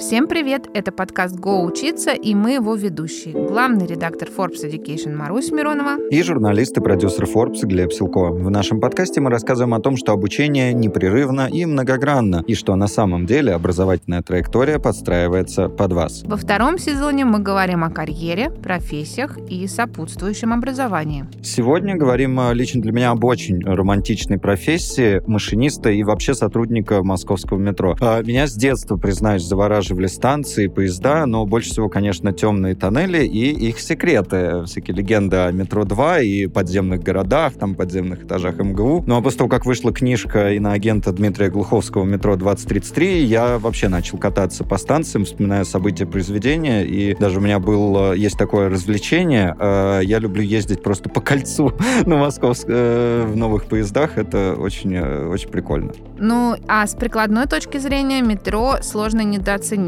Всем привет! Это подкаст «Го учиться» и мы его ведущие. Главный редактор Forbes Education Марусь Миронова и журналист и продюсер Forbes Глеб Силко. В нашем подкасте мы рассказываем о том, что обучение непрерывно и многогранно, и что на самом деле образовательная траектория подстраивается под вас. Во втором сезоне мы говорим о карьере, профессиях и сопутствующем образовании. Сегодня говорим лично для меня об очень романтичной профессии машиниста и вообще сотрудника московского метро. А, меня с детства, признаюсь, завораживали станции, поезда, но больше всего, конечно, темные тоннели и их секреты. Всякие легенды о метро 2 и подземных городах, там подземных этажах МГУ. Ну а после того, как вышла книжка иноагента Дмитрия Глуховского «Метро 2033», я вообще начал кататься по станциям, вспоминая события произведения, и даже у меня был, есть такое развлечение, э, я люблю ездить просто по кольцу на Московск э, в новых поездах, это очень, э, очень прикольно. Ну, а с прикладной точки зрения метро сложно недооценить,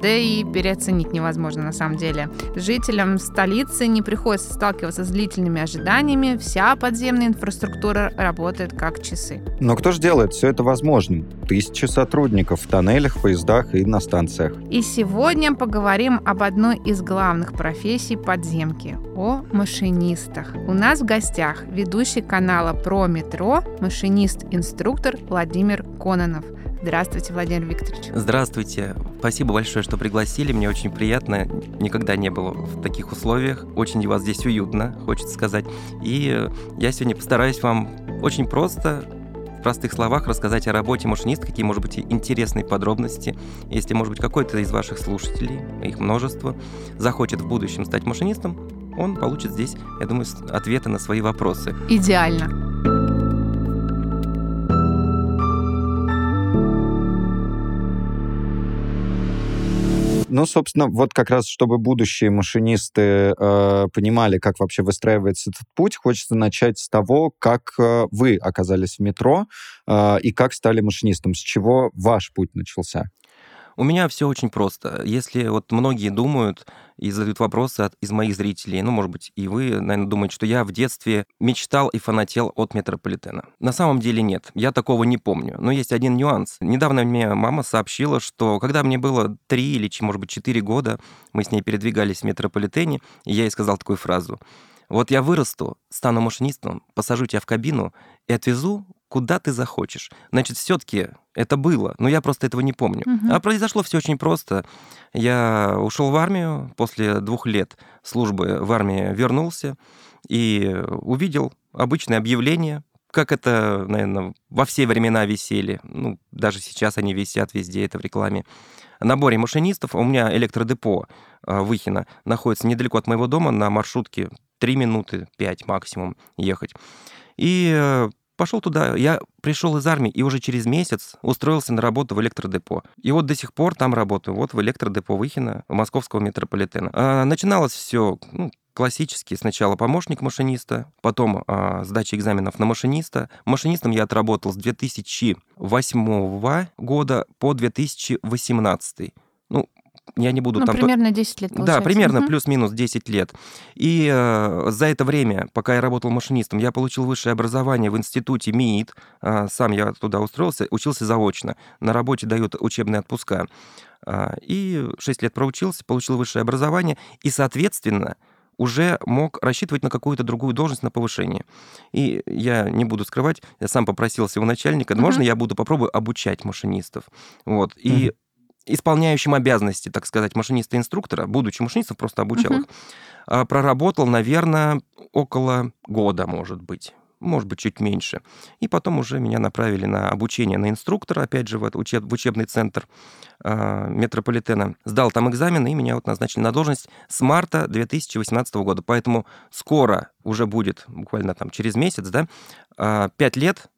да и переоценить невозможно на самом деле. Жителям столицы не приходится сталкиваться с длительными ожиданиями, вся подземная инфраструктура работает как часы. Но кто же делает все это возможным? Тысячи сотрудников в тоннелях, поездах и на станциях. И сегодня поговорим об одной из главных профессий подземки – о машинистах. У нас в гостях ведущий канала про метро, машинист-инструктор Владимир Кононов – Здравствуйте, Владимир Викторович. Здравствуйте. Спасибо большое, что пригласили. Мне очень приятно. Никогда не было в таких условиях. Очень у вас здесь уютно, хочется сказать. И я сегодня постараюсь вам очень просто в простых словах рассказать о работе машиниста, какие, может быть, интересные подробности. Если, может быть, какой-то из ваших слушателей, их множество, захочет в будущем стать машинистом, он получит здесь, я думаю, ответы на свои вопросы. Идеально. Ну, собственно, вот как раз, чтобы будущие машинисты э, понимали, как вообще выстраивается этот путь, хочется начать с того, как э, вы оказались в метро э, и как стали машинистом, с чего ваш путь начался. У меня все очень просто. Если вот многие думают и задают вопросы от, из моих зрителей, ну, может быть, и вы, наверное, думаете, что я в детстве мечтал и фанател от метрополитена. На самом деле нет, я такого не помню. Но есть один нюанс. Недавно мне мама сообщила, что когда мне было три или, может быть, четыре года, мы с ней передвигались в метрополитене, и я ей сказал такую фразу. Вот я вырасту, стану машинистом, посажу тебя в кабину и отвезу куда ты захочешь. Значит, все-таки это было, но я просто этого не помню. Угу. А произошло все очень просто. Я ушел в армию, после двух лет службы в армии вернулся и увидел обычное объявление, как это, наверное, во все времена висели. Ну, даже сейчас они висят везде, это в рекламе. Наборе машинистов. У меня электродепо а, Выхина находится недалеко от моего дома на маршрутке 3 минуты, 5 максимум ехать. И э, Пошел туда, я пришел из армии и уже через месяц устроился на работу в электродепо. И вот до сих пор там работаю, вот в электродепо Выхина, московского метрополитена. А, начиналось все ну, классически. Сначала помощник машиниста, потом а, сдача экзаменов на машиниста. Машинистом я отработал с 2008 года по 2018. Я не буду ну, там... примерно 10 лет, получается. Да, примерно угу. плюс-минус 10 лет. И э, за это время, пока я работал машинистом, я получил высшее образование в институте МИИТ. Э, сам я туда устроился, учился заочно. На работе дают учебные отпуска. Э, и 6 лет проучился, получил высшее образование. И, соответственно, уже мог рассчитывать на какую-то другую должность на повышение. И я не буду скрывать, я сам попросил своего начальника, mm-hmm. можно я буду попробую обучать машинистов. Вот. И mm-hmm исполняющим обязанности, так сказать, машиниста-инструктора, будучи машинистом, просто обучал uh-huh. их, а, проработал, наверное, около года, может быть может быть, чуть меньше. И потом уже меня направили на обучение на инструктора, опять же, в, учеб, в учебный центр э, метрополитена. Сдал там экзамен, и меня вот назначили на должность с марта 2018 года. Поэтому скоро уже будет, буквально там через месяц, да, э, 5 лет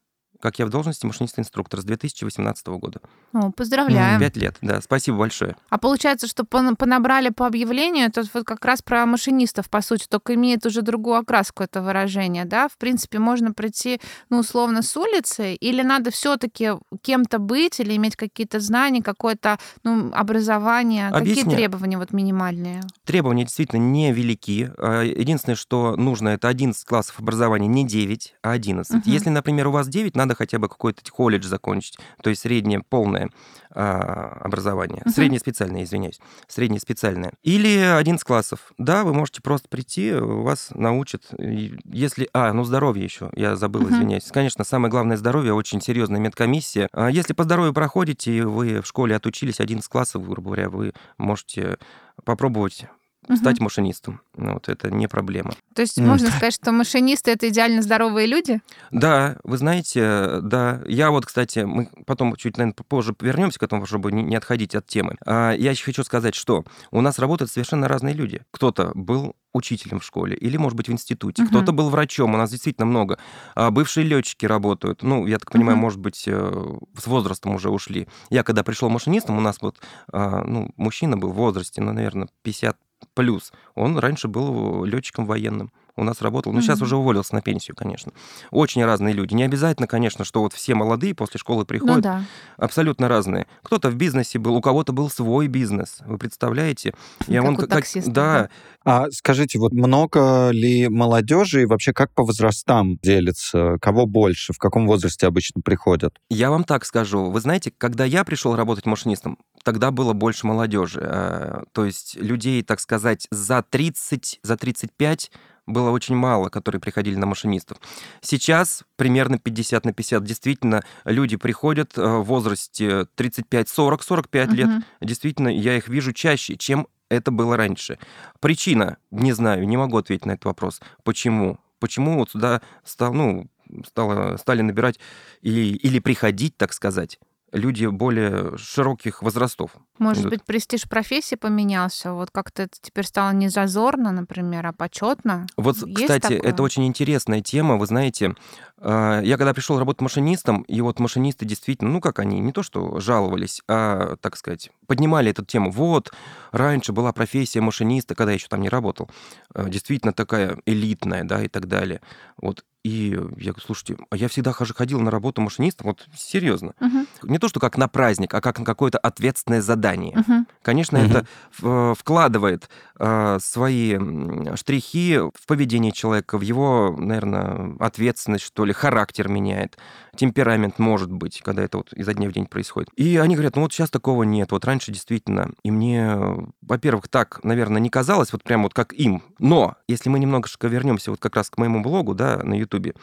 как я в должности машинист-инструктор с 2018 года. О, поздравляем. Пять лет, да, спасибо большое. А получается, что понабрали по объявлению, это вот как раз про машинистов, по сути, только имеет уже другую окраску это выражение, да? В принципе, можно прийти, ну, условно, с улицы, или надо все таки кем-то быть, или иметь какие-то знания, какое-то, ну, образование? Объясня... Какие требования вот минимальные? Требования действительно невелики. А, единственное, что нужно, это 11 классов образования, не 9, а 11. Угу. Если, например, у вас 9, надо надо хотя бы какой-то колледж закончить, то есть среднее полное а, образование. Мгм. Среднее специальное, извиняюсь. Среднее специальное. Или 11 классов. Да, вы можете просто прийти, вас научат. Если... А, ну здоровье еще. Я забыл, Мгм. извиняюсь. Конечно, самое главное здоровье, очень серьезная медкомиссия. А Если по здоровью проходите, вы в школе отучились 11 классов, грубо говоря, вы можете попробовать Мгм. стать машинистом. Ну, Вот это не проблема. То есть можно сказать, что машинисты это идеально здоровые люди? Да, вы знаете, да. Я вот, кстати, мы потом чуть, наверное, позже вернемся к этому, чтобы не отходить от темы. А, Я еще хочу сказать, что у нас работают совершенно разные люди. Кто-то был учителем в школе или, может быть, в институте. Мгм. Кто-то был врачом. У нас действительно много. А, Бывшие летчики работают. Ну, я так понимаю, Мгм. может быть, э, с возрастом уже ушли. Я когда пришел машинистом, у нас вот, а, ну, мужчина был в возрасте, ну, наверное, 50 плюс. Он раньше был летчиком военным. У нас работал, ну, сейчас уже уволился на пенсию, конечно. Очень разные люди. Не обязательно, конечно, что вот все молодые после школы Ну приходят. да. Абсолютно разные. Кто-то в бизнесе был, у кого-то был свой бизнес. Вы представляете? Как вон у как- таксистов, да, А скажите, вот много ли молодежи и вообще как по возрастам делится? Кого больше? В каком возрасте обычно приходят? Я вам так скажу. Вы знаете, когда я пришел работать машинистом, тогда было больше молодежи. Э, То есть людей, так сказать, за 30, за 35 было очень мало, которые приходили на машинистов. Сейчас примерно 50 на 50. Действительно, люди приходят э, в возрасте 35, 40, 45 лет. Мгм. Действительно, я их вижу чаще, чем это было раньше. Причина, не знаю, не могу ответить на этот вопрос. Почему? Почему вот сюда стал, ну, стало, стали набирать или, или приходить, так сказать, люди более широких возрастов. Может идут. быть, престиж профессии поменялся? Вот как-то это теперь стало не зазорно, например, а почетно? Вот, Есть кстати, такое? это очень интересная тема. Вы знаете, э, я когда пришел работать машинистом, и вот машинисты действительно, ну как они, не то что жаловались, а, так сказать, поднимали эту тему. Вот, раньше была профессия машиниста, когда я еще там не работал, э, действительно такая элитная, да, и так далее. Вот, и я говорю, слушайте, а я всегда хожу- ходил на работу машинистом, вот серьезно. Мгм. Не то, что как на праздник, а как на какое-то ответственное задание. Мгм. Конечно, Мгм. это в- вкладывает э, свои м, штрихи в поведение человека, в его, наверное, ответственность, что ли, характер меняет, темперамент может быть, когда это вот изо дня в день происходит. И они говорят, ну вот сейчас такого нет, вот раньше действительно. И мне, во-первых, так, наверное, не казалось, вот прям вот как им. Но если мы немножко вернемся вот как раз к моему блогу, да, на Ютубе,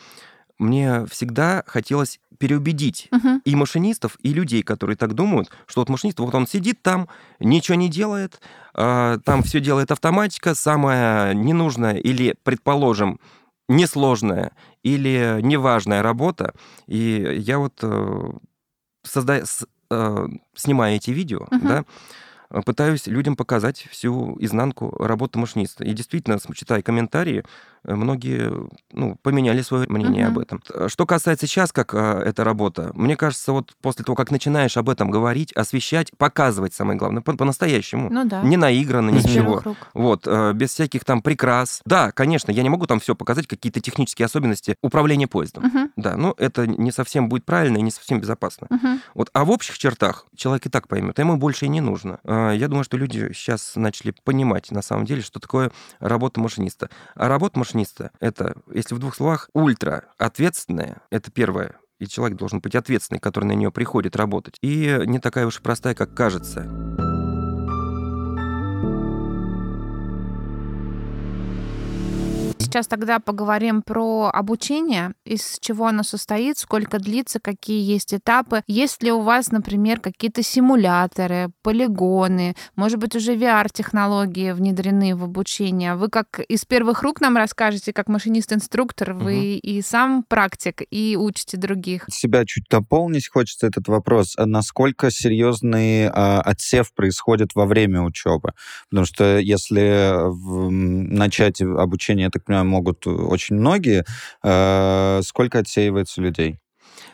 мне всегда хотелось переубедить Мгм. и машинистов, и людей, которые так думают, что вот машинист, вот он сидит там, ничего не делает, а, там все делает автоматика, самая ненужная или, предположим, несложная или неважная работа. И я вот, э, созда- с- э, снимая эти видео, Мгм. да, э, пытаюсь людям показать всю изнанку работы машиниста. И действительно, читая комментарии, э, многие ну, поменяли свое мнение Мгм. об этом. Что касается сейчас, как э, эта работа, мне кажется, вот после того, как начинаешь об этом говорить, освещать, показывать, самое главное, по- по-настоящему, Ну да. не наигранно, ничего. Вот, э, без всяких там прикрас. Да, конечно, я не могу там все показать, какие-то технические особенности управления поездом. Мгм. Да, но это не совсем будет правильно и не совсем безопасно. Мгм. Вот, а в общих чертах человек и так поймет, а ему больше и не нужно. А, Я думаю, что люди сейчас начали понимать, на самом деле, что такое работа машиниста. А работа машиниста — это, если в двух словах, ультра ответственная, это первое, и человек должен быть ответственный, который на нее приходит работать. И не такая уж и простая, как кажется. Сейчас тогда поговорим про обучение, из чего оно состоит, сколько длится, какие есть этапы. Есть ли у вас, например, какие-то симуляторы, полигоны, может быть, уже VR-технологии внедрены в обучение? Вы как из первых рук нам расскажете, как машинист-инструктор, вы и сам практик, и учите других. Себя чуть дополнить хочется этот вопрос. А Насколько серьезный а, отсев происходит во время учебы? Потому что если в- м, начать обучение, я так понимаю, могут очень многие, э, сколько отсеивается людей?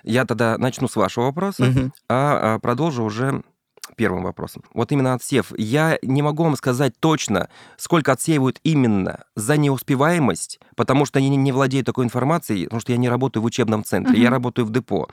Я тогда начну с вашего вопроса, Мгм. а, продолжу уже первым вопросом. Вот именно отсев. Я не могу вам сказать точно, сколько отсеивают именно за неуспеваемость, потому что я не, владею такой информацией, потому что я не работаю в учебном центре, я Мгм. работаю в депо.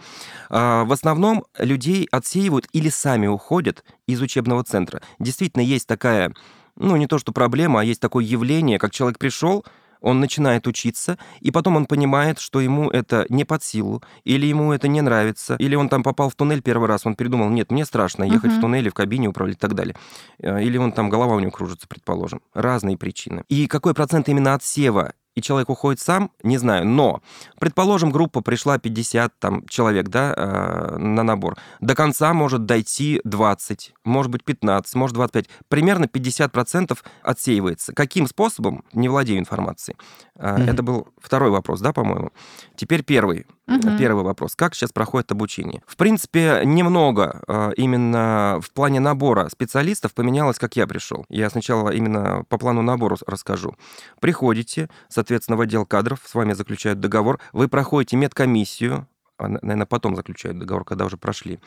А, в основном людей отсеивают или сами уходят из учебного центра. Действительно, есть такая, ну, не то что проблема, а есть такое явление, как человек пришел, он начинает учиться, и потом он понимает, что ему это не под силу, или ему это не нравится, или он там попал в туннель первый раз, он придумал, нет, мне страшно ехать uh-huh. в туннеле, в кабине управлять и так далее. Э, или он там, голова у него кружится, предположим. Разные причины. И какой процент именно отсева и человек уходит сам, не знаю. Но, предположим, группа пришла 50 там, человек да, э, на набор. До конца может дойти 20, может быть 15, может 25. Примерно 50% отсеивается. Каким способом? Не владею информацией. Mm-hmm. Это был второй вопрос, да, по-моему. Теперь первый. Mm-hmm. Первый вопрос. Как сейчас проходит обучение? В принципе, немного э, именно в плане набора специалистов поменялось, как я пришел. Я сначала именно по плану набора расскажу. Приходите, соответственно, в отдел кадров, с вами заключают договор, вы проходите медкомиссию, а, наверное, потом заключают договор, когда уже прошли,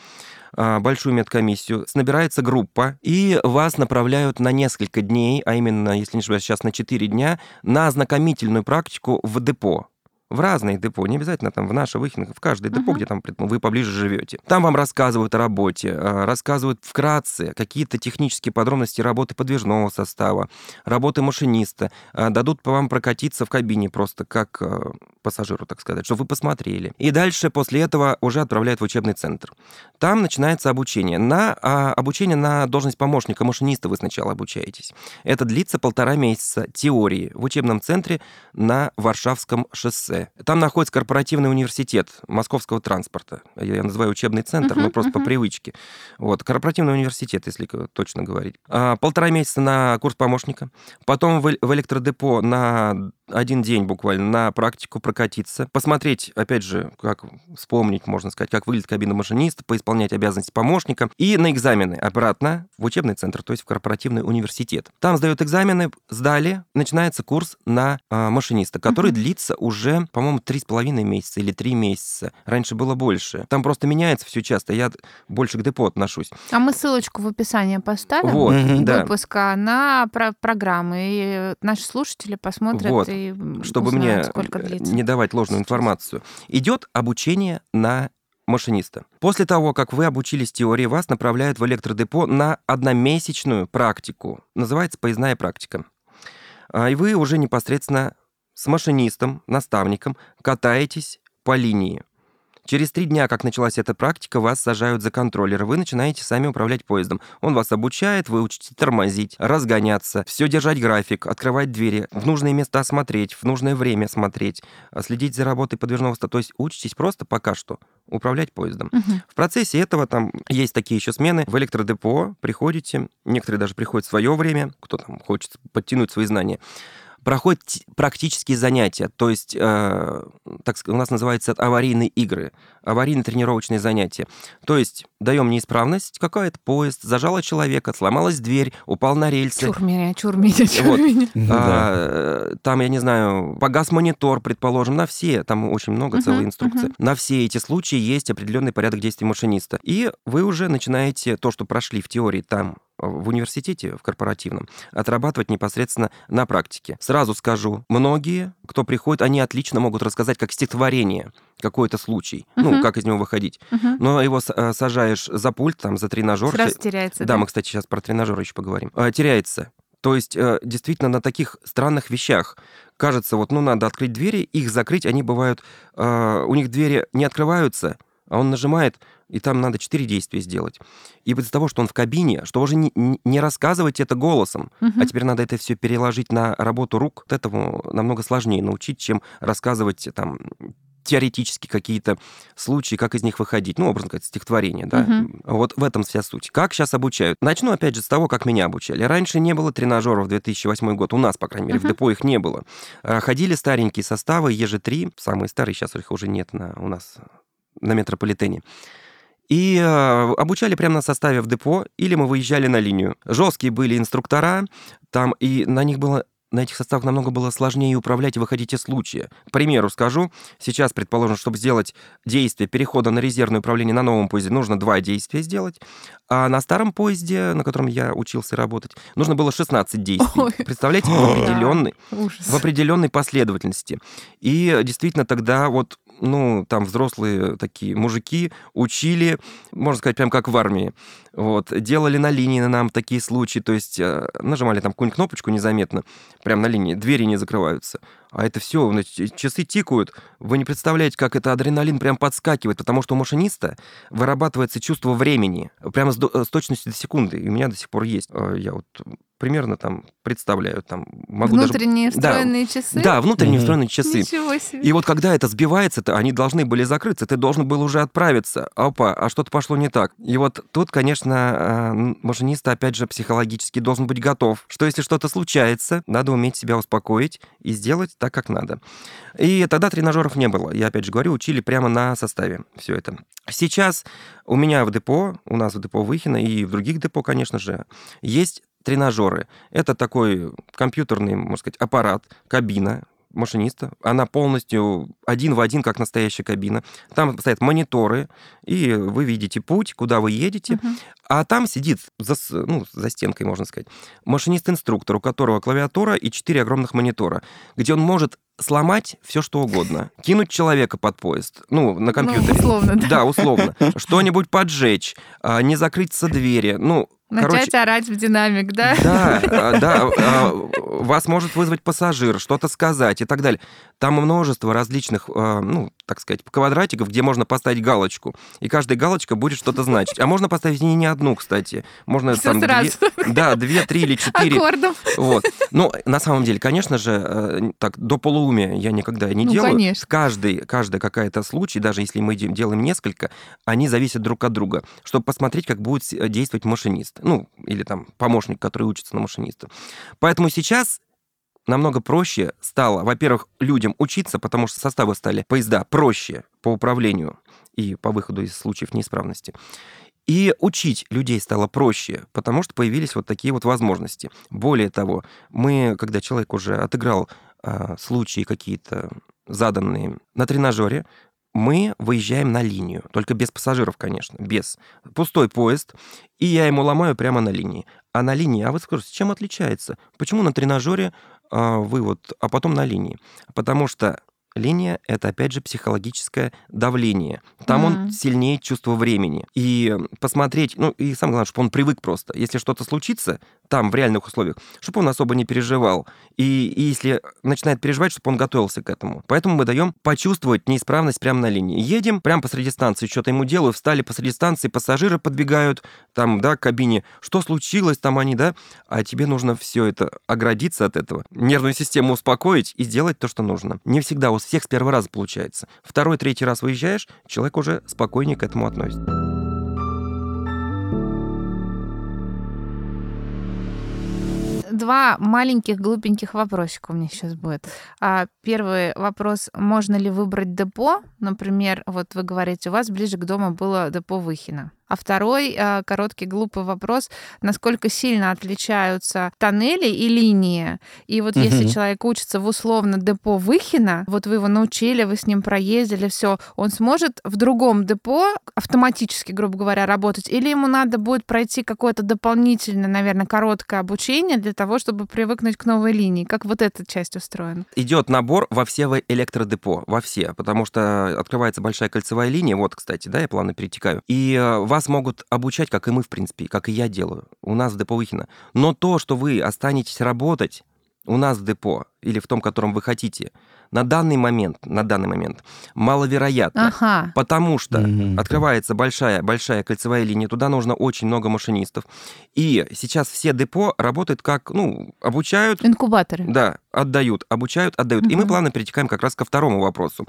а, большую медкомиссию, набирается группа, и вас направляют на несколько дней, а именно, если не ошибаюсь, сейчас на 4 дня, на ознакомительную практику в депо в разные депо, не обязательно там в наше, в их, в каждое депо, uh-huh. где там вы поближе живете. Там вам рассказывают о работе, а, рассказывают вкратце какие-то технические подробности работы подвижного состава, работы машиниста, а, дадут вам прокатиться в кабине просто как а, пассажиру, так сказать, чтобы вы посмотрели. И дальше после этого уже отправляют в учебный центр. Там начинается обучение. На обучение на должность помощника машиниста вы сначала обучаетесь. Это длится полтора месяца теории в учебном центре на Варшавском шоссе. Там находится корпоративный университет московского транспорта. Я называю учебный центр, uh-huh, но просто uh-huh. по привычке. Вот, корпоративный университет, если точно говорить. А, полтора месяца на курс помощника. Потом в, в электродепо на один день буквально на практику прокатиться, посмотреть, опять же, как вспомнить, можно сказать, как выглядит кабина машиниста, поисполнять обязанности помощника, и на экзамены обратно в учебный центр, то есть в корпоративный университет. Там сдают экзамены, сдали, начинается курс на э, машиниста, который uh-huh. длится уже, по-моему, три с половиной месяца или три месяца. Раньше было больше. Там просто меняется все часто. Я больше к депо отношусь. А мы ссылочку в описании поставим вот, uh-huh. выпуска на про- программы, и наши слушатели посмотрят вот и чтобы мне не давать ложную информацию. Идет обучение на машиниста. После того, как вы обучились теории, вас направляют в электродепо на одномесячную практику. Называется поездная практика. А, и вы уже непосредственно с машинистом, наставником катаетесь по линии. Через три дня, как началась эта практика, вас сажают за контроллер, вы начинаете сами управлять поездом. Он вас обучает, вы учите тормозить, разгоняться, все держать график, открывать двери, в нужные места смотреть, в нужное время смотреть, а, следить за работой подвижного ста. То есть учитесь просто пока что управлять поездом. Угу. В процессе этого там есть такие еще смены. В электродепо приходите, некоторые даже приходят в свое время, кто там хочет подтянуть свои знания проходят практические занятия, то есть, э, так у нас называется аварийные игры, аварийные тренировочные занятия. То есть даем неисправность, какая-то поезд, зажало человека, сломалась дверь, упал на рельсы. Чур меня, чур меня, чур вот. меня. А, там, я не знаю, погас монитор, предположим, на все, там очень много, целой инструкции. На все эти случаи есть определенный порядок действий машиниста. И вы уже начинаете то, что прошли в теории там в университете, в корпоративном, отрабатывать непосредственно на практике. Сразу скажу, многие, кто приходит, они отлично могут рассказать как стихотворение какой-то случай, uh-huh. ну, как из него выходить. Uh-huh. Но его э, сажаешь за пульт, там, за тренажер. Сразу теряется, да? Да, мы, кстати, сейчас про тренажер еще поговорим. Э, теряется. То есть, э, действительно, на таких странных вещах кажется, вот, ну, надо открыть двери, их закрыть, они бывают, у них двери не открываются, а он нажимает, и там надо четыре действия сделать. И из-за того, что он в кабине, что уже не, не рассказывать это голосом, угу. а теперь надо это все переложить на работу рук, вот этому намного сложнее научить, чем рассказывать там теоретически какие-то случаи, как из них выходить. Ну, образно сказать, стихотворение, да. Угу. Вот в этом вся суть. Как сейчас обучают? Начну, опять же, с того, как меня обучали. Раньше не было тренажеров 2008 год. У нас, по крайней мере, угу. в депо их не было. А, ходили старенькие составы, ЕЖ-3, самые старые, сейчас их уже нет на, у нас на метрополитене. И э, обучали прямо на составе в депо, или мы выезжали на линию. Жесткие были инструктора, там и на них было на этих составах намного было сложнее управлять и выходить из случая. К примеру скажу, сейчас, предположим, чтобы сделать действие перехода на резервное управление на новом поезде, нужно два действия сделать, а на старом поезде, на котором я учился работать, нужно было 16 действий. Ой. Представляете, в определенной, в определенной последовательности. И действительно тогда вот ну, там взрослые такие мужики учили, можно сказать, прям как в армии. Вот, делали на линии нам такие случаи, то есть э, нажимали там какую-нибудь кнопочку незаметно, прям на линии, двери не закрываются. А это все, часы тикают. Вы не представляете, как это адреналин прям подскакивает, потому что у машиниста вырабатывается чувство времени, прямо с, с точностью до секунды. И у меня до сих пор есть. Э, я вот примерно там представляю, там могу Внутренние даже... встроенные да, часы? Да, внутренние mm-hmm. встроенные часы. Ничего себе. И вот когда это сбивается, то они должны были закрыться, ты должен был уже отправиться. Опа, а что-то пошло не так. И вот тут, конечно, э, машинист, опять же, психологически должен быть готов, что если что-то случается, надо уметь себя успокоить и сделать так, как надо. И тогда тренажеров не было. Я опять же говорю, учили прямо на составе все это. Сейчас у меня в депо, у нас в депо Выхина и в других депо, конечно же, есть тренажеры. Это такой компьютерный, можно сказать, аппарат, кабина, машиниста. Она полностью один в один, как настоящая кабина. Там стоят мониторы, и вы видите путь, куда вы едете. Uh-huh. А там сидит за, ну, за стенкой, можно сказать, машинист-инструктор, у которого клавиатура и четыре огромных монитора, где он может сломать все что угодно. Кинуть человека под поезд, ну, на ну, компьютере. Ну, условно, да. Да, условно. Что-нибудь поджечь, а, не закрыться двери. Ну, Начать Короче, орать в динамик, да? Да, а, да. А, вас может вызвать пассажир, что-то сказать и так далее. Там множество различных, ну, так сказать, квадратиков, где можно поставить галочку. И каждая галочка будет что-то значить. А можно поставить не, не одну, кстати. Можно Все там сразу. Две, да, две, три или четыре. Аккордом. Вот. Ну, на самом деле, конечно же, э, так, до полуумия я никогда не ну, делаю. Конечно. Каждый, каждый какая-то случай, даже если мы делаем несколько, они зависят друг от друга, чтобы посмотреть, как будет действовать машинист. Ну, или там помощник, который учится на машиниста. Поэтому сейчас намного проще стало, во-первых, людям учиться, потому что составы стали поезда проще по управлению и по выходу из случаев неисправности. И учить людей стало проще, потому что появились вот такие вот возможности. Более того, мы, когда человек уже отыграл э, случаи какие-то заданные на тренажере, мы выезжаем на линию, только без пассажиров, конечно, без. Пустой поезд, и я ему ломаю прямо на линии. А на линии, а вы скажете, чем отличается? Почему на тренажере а, вывод, а потом на линии. Потому что линия — это, опять же, психологическое давление. Там mm. он сильнее чувство времени. И посмотреть, ну, и самое главное, чтобы он привык просто. Если что-то случится, там, в реальных условиях, чтобы он особо не переживал. И, и если начинает переживать, чтобы он готовился к этому. Поэтому мы даем почувствовать неисправность прямо на линии. Едем прямо посреди станции, что-то ему делаю, встали посреди станции, пассажиры подбегают, там, да, к кабине. Что случилось там они, да? А тебе нужно все это оградиться от этого, нервную систему успокоить и сделать то, что нужно. Не всегда у всех с первого раза получается. Второй, третий раз выезжаешь, человек уже спокойнее к этому относится. два маленьких глупеньких вопросика у меня сейчас будет. А, первый вопрос, можно ли выбрать депо? Например, вот вы говорите, у вас ближе к дому было депо Выхина. А второй э, короткий глупый вопрос, насколько сильно отличаются тоннели и линии. И вот угу. если человек учится в условно депо Выхина, вот вы его научили, вы с ним проездили, все, он сможет в другом депо автоматически, грубо говоря, работать, или ему надо будет пройти какое-то дополнительное, наверное, короткое обучение для того, чтобы привыкнуть к новой линии. Как вот эта часть устроена? Идет набор во все электродепо, во все, потому что открывается большая кольцевая линия, вот, кстати, да, я плавно перетекаю, и э, вас вас могут обучать, как и мы, в принципе, как и я делаю, у нас в депо Выхина. Но то, что вы останетесь работать у нас в депо или в том, котором вы хотите, на данный момент, на данный момент маловероятно, ага. потому что угу. открывается большая большая кольцевая линия, туда нужно очень много машинистов, и сейчас все депо работают как, ну, обучают, инкубаторы, да, отдают, обучают, отдают, угу. и мы плавно перетекаем как раз ко второму вопросу: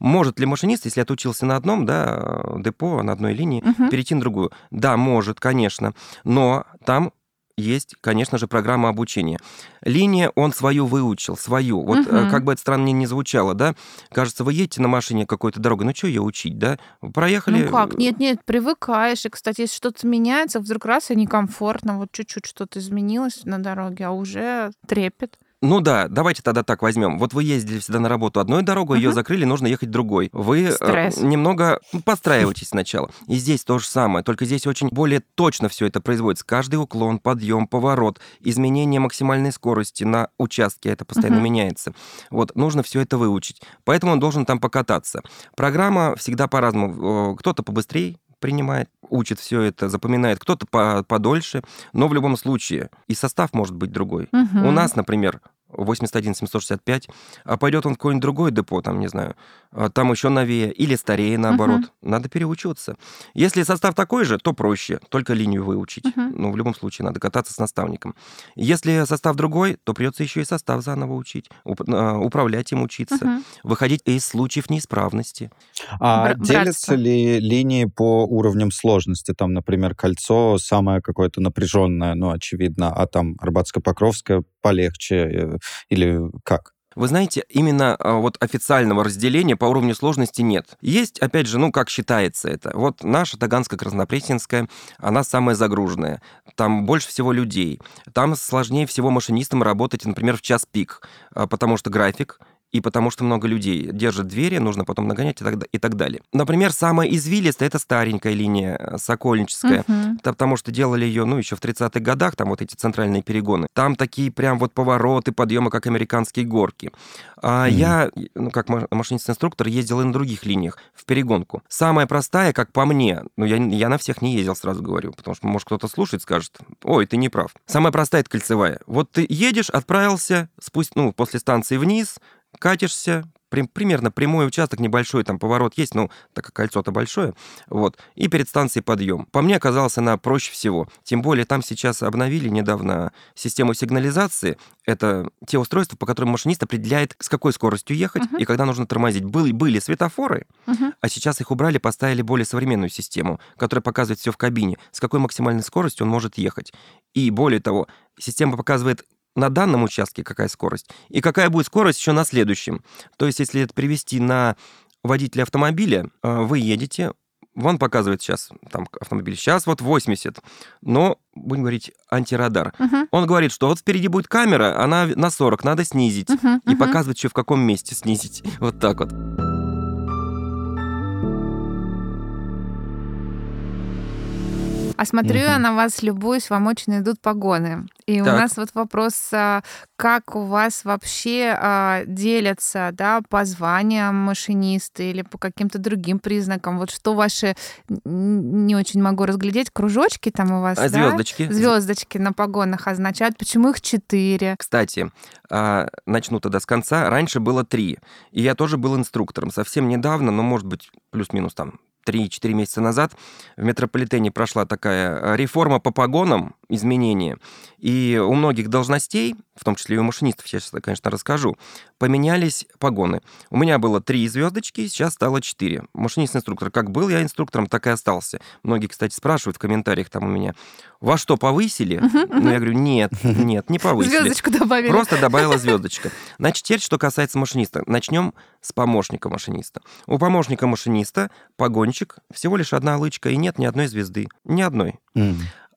может ли машинист, если отучился на одном, да, депо на одной линии, угу. перейти на другую? Да, может, конечно, но там есть, конечно же, программа обучения. Линия он свою выучил, свою. Вот угу. как бы это странно не звучало, да? Кажется, вы едете на машине какой-то дорогой, ну что ее учить, да? Проехали... Ну как? Нет-нет, привыкаешь. И, кстати, если что-то меняется, вдруг раз и некомфортно, вот чуть-чуть что-то изменилось на дороге, а уже трепет. Ну да, давайте тогда так возьмем. Вот вы ездили всегда на работу одной дорогой, ее Мгм. закрыли, нужно ехать другой. Вы э, Стресс. немного подстраиваетесь сначала. И здесь то же самое, только здесь очень более точно все это производится. Каждый уклон, подъем, поворот, изменение максимальной скорости на участке, это постоянно Мгм. меняется. Вот, нужно все это выучить. Поэтому он должен там покататься. Программа всегда по-разному. Э, Кто-то побыстрее принимает, учит все это, запоминает, кто-то по- подольше, но в любом случае и состав может быть другой. Мгм. У нас, например, 81 765, а пойдет он в какое-нибудь другое депо, там, не знаю, там еще новее или старее, наоборот. Надо переучиваться. Если состав такой же, то проще, только линию выучить. Мгм. Но в любом случае надо кататься с наставником. Если состав другой, то придется еще и состав заново учить, уп- а, управлять им учиться, Мгм. выходить из случаев неисправности. А Бра- делятся братство. ли линии по уровням сложности? Там, например, кольцо самое какое-то напряженное, ну, очевидно, а там Арбатско-Покровское полегче э, или как? Вы знаете, именно а, вот официального разделения по уровню сложности нет. Есть, опять же, ну, как считается это. Вот наша Таганска-Краснопресненская, она самая загруженная. Там больше всего людей. Там сложнее всего машинистам работать, например, в час пик, а, потому что график и потому что много людей держат двери, нужно потом нагонять и так, и так далее. Например, самая извилистая — это старенькая линия, э, Сокольническая. Да, потому что делали ее, ну, еще в 30-х годах, там вот эти центральные перегоны. Там такие прям вот повороты, подъемы, как американские горки. А Мгм. я, ну, как ма- машинист-инструктор, ездил и на других линиях, в перегонку. Самая простая, как по мне, ну, я, я на всех не ездил, сразу говорю, потому что, может, кто-то слушает, скажет, ой, ты не прав. Самая простая — это кольцевая. Вот ты едешь, отправился, спусть, ну, после станции вниз, катишься, прим- примерно прямой участок, небольшой там поворот есть, ну, так как кольцо-то большое, вот, и перед станцией подъем. По мне оказалась она проще всего. Тем более там сейчас обновили недавно систему сигнализации. Это те устройства, по которым машинист определяет, с какой скоростью ехать Мгм. и когда нужно тормозить. Были, были светофоры, Мгм. а сейчас их убрали, поставили более современную систему, которая показывает все в кабине, с какой максимальной скоростью он может ехать. И более того, система показывает на данном участке какая скорость, и какая будет скорость еще на следующем. То есть, если это перевести на водителя автомобиля, э, вы едете, он показывает сейчас, там, автомобиль, сейчас вот 80, но, будем говорить, антирадар. Мгм. Он говорит, что вот впереди будет камера, она на 40, надо снизить. Мгм. И Мгм. показывает еще в каком месте снизить. Вот так вот. А смотрю я на вас, любуюсь, вам очень идут погоны. И у Так. нас вот вопрос, а, как у вас вообще а, делятся да, по званиям машинисты или по каким-то другим признакам? Вот что ваши, не очень могу разглядеть, кружочки там у вас, А да? звездочки? Звездочки на погонах означают. Почему их четыре? Кстати, а, начну тогда с конца. Раньше было три. И я тоже был инструктором. Совсем недавно, ну, может быть, плюс-минус там 3-4 месяца назад в метрополитене прошла такая а, реформа по погонам, изменения. И у многих должностей, в том числе и у машинистов, я сейчас, конечно, расскажу, поменялись погоны. У меня было три звездочки, сейчас стало четыре. Машинист-инструктор. Как был я инструктором, так и остался. Многие, кстати, спрашивают в комментариях там у меня, вас что, повысили? Ну, я говорю, нет, нет, не повысили. Звездочку добавили. Просто добавила звездочка. Значит, теперь, что касается машиниста. Начнем с помощника машиниста. У помощника машиниста погонщик всего лишь одна лычка, и нет ни одной звезды. Ни одной.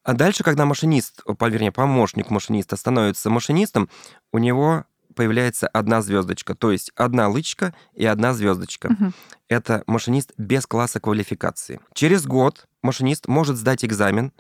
А дальше, когда машинист, по- вернее, помощник машиниста становится машинистом, у него появляется одна звездочка, то есть одна лычка и одна звездочка. Мгм. Это машинист без класса квалификации. Через год машинист может сдать экзамен